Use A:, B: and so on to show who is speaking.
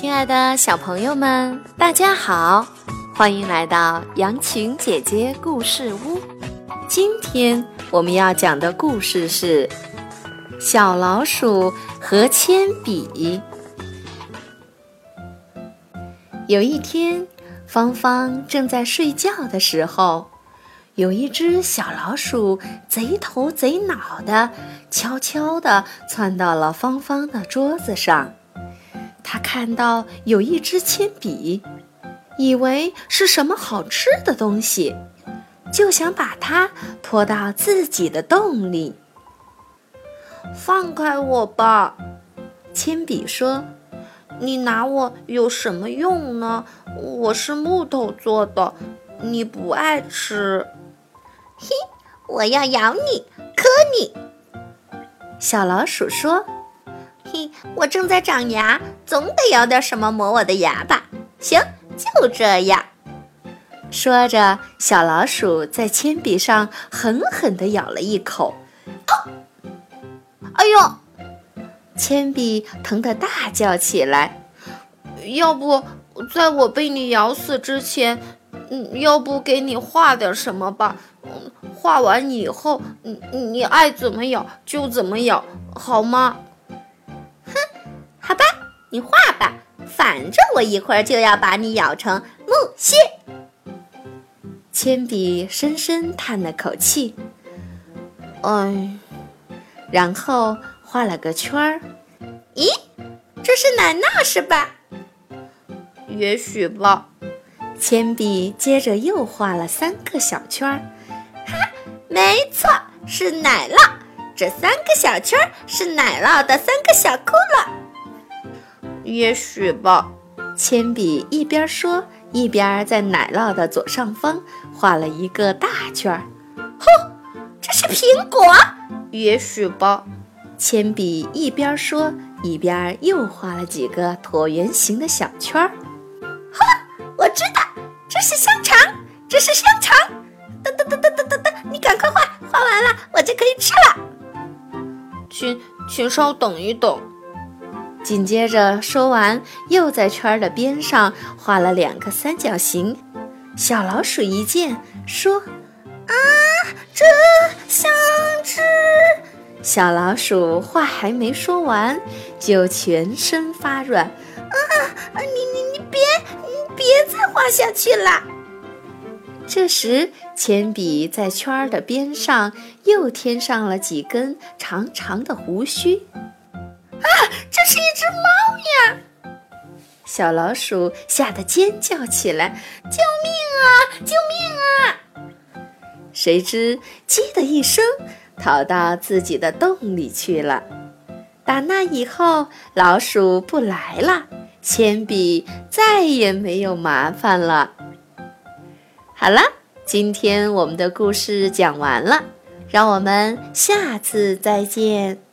A: 亲爱的小朋友们，大家好，欢迎来到杨晴姐姐故事屋。今天我们要讲的故事是《小老鼠和铅笔》。有一天，芳芳正在睡觉的时候，有一只小老鼠贼头贼脑的，悄悄地窜到了芳芳的桌子上。他看到有一支铅笔，以为是什么好吃的东西，就想把它拖到自己的洞里。
B: 放开我吧，
A: 铅笔说：“
B: 你拿我有什么用呢？我是木头做的，你不爱吃。”
C: 嘿，我要咬你，磕你。
A: 小老鼠说。
C: 嘿，我正在长牙，总得咬点什么磨我的牙吧？行，就这样。
A: 说着，小老鼠在铅笔上狠狠地咬了一口。
B: 哎呦！
A: 铅笔疼得大叫起来。
B: 要不，在我被你咬死之前，嗯，要不给你画点什么吧？画完以后，你你爱怎么咬就怎么咬，好吗？
C: 好吧，你画吧，反正我一会儿就要把你咬成木屑。
A: 铅笔深深叹了口气，哎，然后画了个圈儿。
C: 咦，这是奶酪是吧？
B: 也许吧。
A: 铅笔接着又画了三个小圈儿。
C: 哈，没错，是奶酪。这三个小圈儿是奶酪的三个小窟窿。
B: 也许吧，
A: 铅笔一边说，一边在奶酪的左上方画了一个大圈儿。
C: 哼，这是苹果。
B: 也许吧，
A: 铅笔一边说，一边又画了几个椭圆形的小圈儿。
C: 哼，我知道，这是香肠，这是香肠。噔噔噔噔噔噔噔，你赶快画，画完了我就可以吃了。
B: 请，请稍等一等。
A: 紧接着说完，又在圈的边上画了两个三角形。小老鼠一见，说：“
C: 啊，这像只！”
A: 小老鼠话还没说完，就全身发软。
C: 啊，你你你别，你别再画下去了。
A: 这时，铅笔在圈儿的边上又添上了几根长长的胡须。小老鼠吓得尖叫起来：“
C: 救命啊！救命啊！”
A: 谁知“叽”的一声，逃到自己的洞里去了。打那以后，老鼠不来了，铅笔再也没有麻烦了。好了，今天我们的故事讲完了，让我们下次再见。